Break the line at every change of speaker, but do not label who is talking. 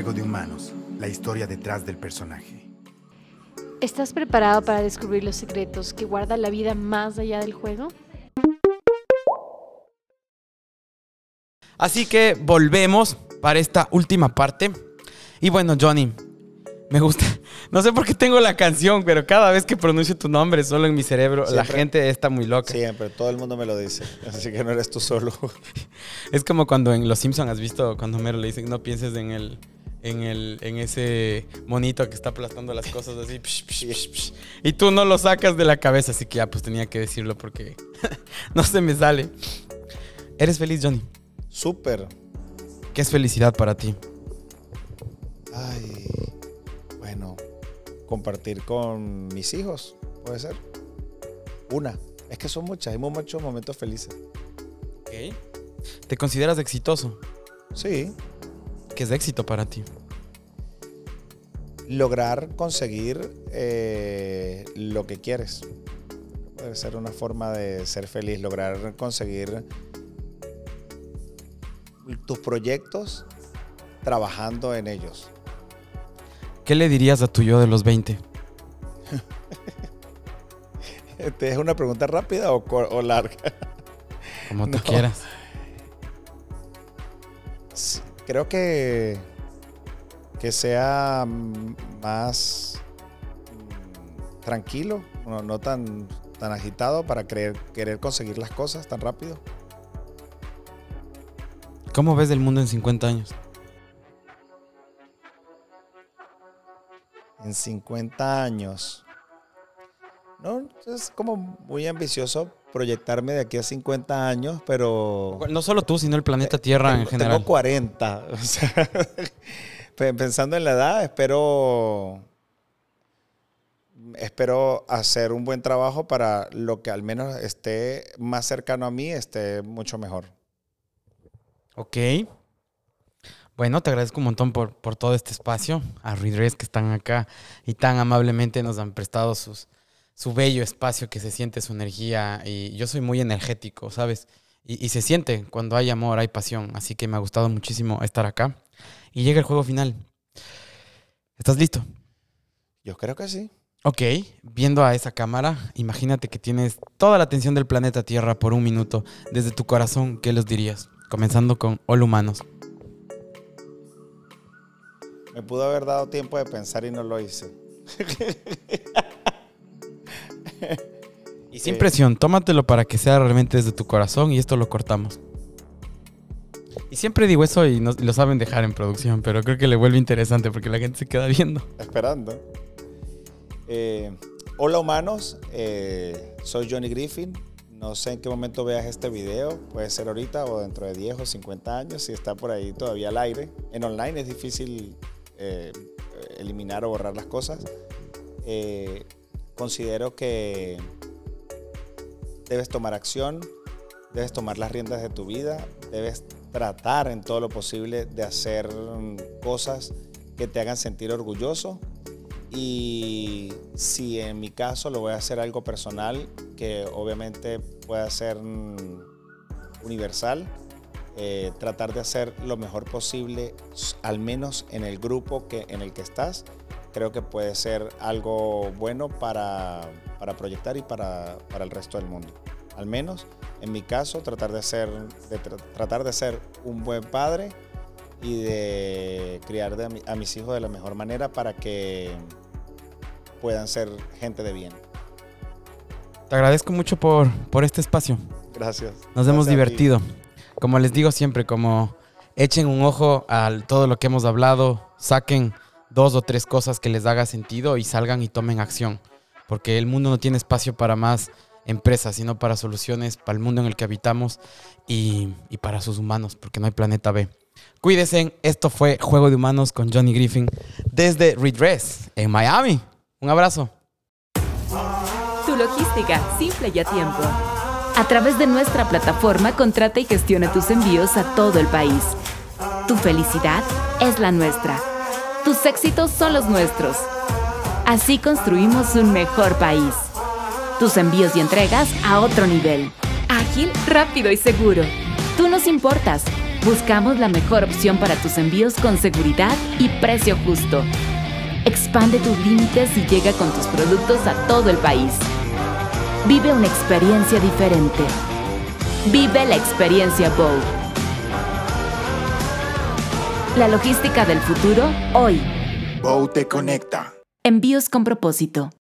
Juego de Humanos, la historia detrás del personaje.
¿Estás preparado para descubrir los secretos que guarda la vida más allá del juego?
Así que volvemos para esta última parte. Y bueno, Johnny, me gusta. No sé por qué tengo la canción, pero cada vez que pronuncio tu nombre, solo en mi cerebro, la gente está muy loca.
Siempre, todo el mundo me lo dice. Así que no eres tú solo.
Es como cuando en Los Simpsons has visto cuando Homero le dicen no pienses en el en el en ese monito que está aplastando las cosas así psh, psh, psh, y tú no lo sacas de la cabeza, así que ya pues tenía que decirlo porque no se me sale. ¿Eres feliz, Johnny?
Súper.
¿Qué es felicidad para ti?
Ay, bueno, compartir con mis hijos, puede ser. Una. Es que son muchas, hay muchos momentos felices.
¿Te consideras exitoso?
Sí,
¿Qué es éxito para ti?
lograr conseguir eh, lo que quieres. Puede ser una forma de ser feliz, lograr conseguir tus proyectos trabajando en ellos.
¿Qué le dirías a tu yo de los 20?
¿Te es una pregunta rápida o, o larga?
Como tú
No.
quieras.
Creo que, que sea más mm, tranquilo, no, no tan, tan agitado para creer, querer conseguir las cosas tan rápido.
¿Cómo ves el mundo en 50 años?
En 50 años. No, es como muy ambicioso proyectarme de aquí a 50 años, pero...
No solo tú, sino el planeta Tierra en
Tengo-
general.
Tengo 40. o sea, pe- pensando en la edad, espero. Espero hacer un buen trabajo para lo que al menos esté más cercano a mí, esté mucho mejor.
Ok. Bueno, te agradezco un montón por, por todo este espacio. A Redress que están acá y tan amablemente nos han prestado sus, su bello espacio que se siente su energía. Y yo soy muy energético, ¿sabes? Y, y se siente cuando hay amor, hay pasión. Así que me ha gustado muchísimo estar acá. Y llega el juego final. ¿Estás listo?
Yo creo que sí.
Ok, viendo a esa cámara, imagínate que tienes toda la atención del planeta Tierra por un minuto. Desde tu corazón, ¿qué les dirías? Comenzando con Hola Humanos.
Me pudo haber dado tiempo de pensar y no lo hice.
Y sin
Eh,
presión, tómatelo para que sea realmente desde tu corazón y esto lo cortamos. Y siempre digo eso y, no- y lo saben dejar en producción, pero creo que le vuelve interesante porque la gente se queda viendo.
Esperando. Eh, hola humanos, eh, soy Johnny Griffin. No sé en qué momento veas este video, puede ser ahorita o dentro de 10 o 50 años, si está por ahí todavía al aire. En online es difícil eh, eliminar o borrar las cosas. Considero que debes tomar acción, debes tomar las riendas de tu vida, debes tratar en todo lo posible de hacer mm, cosas que te hagan sentir orgulloso. Y si en mi caso lo voy a hacer algo personal, que obviamente pueda ser mm, universal, eh, tratar de hacer lo mejor posible, al menos en el grupo que, en el que estás, creo que puede ser algo bueno para, para proyectar y para, para el resto del mundo. Al menos en mi caso, tratar de, ser, de tra- tratar de ser un buen padre y de criar de a, mi- a mis hijos de la mejor manera para que puedan ser gente de bien.
Te agradezco mucho por, por este espacio.
Gracias.
Nos hemos divertido. Como les digo siempre, como echen un ojo a todo lo que hemos hablado, saquen dos o tres cosas que les haga sentido y salgan y tomen acción. Porque el mundo no tiene espacio para más empresas, sino para soluciones, para el mundo en el que habitamos y, y para sus humanos, porque no hay planeta B. Cuídense, esto fue Juego de Humanos con Johnny Griffin desde Redress en Miami. Un abrazo.
Tu logística, simple y a tiempo.
A través de nuestra plataforma, contrata y gestiona tus envíos a todo el país. Tu felicidad es la nuestra. Tus éxitos son los nuestros. Así construimos un mejor país. Tus envíos y entregas a otro nivel. Ágil, rápido y seguro. Tú nos importas. Buscamos la mejor opción para tus envíos con seguridad y precio justo. Expande tus límites y llega con tus productos a todo el país. Vive una experiencia diferente. Vive la experiencia Bow. La logística del futuro hoy.
Bow te conecta.
Envíos con propósito.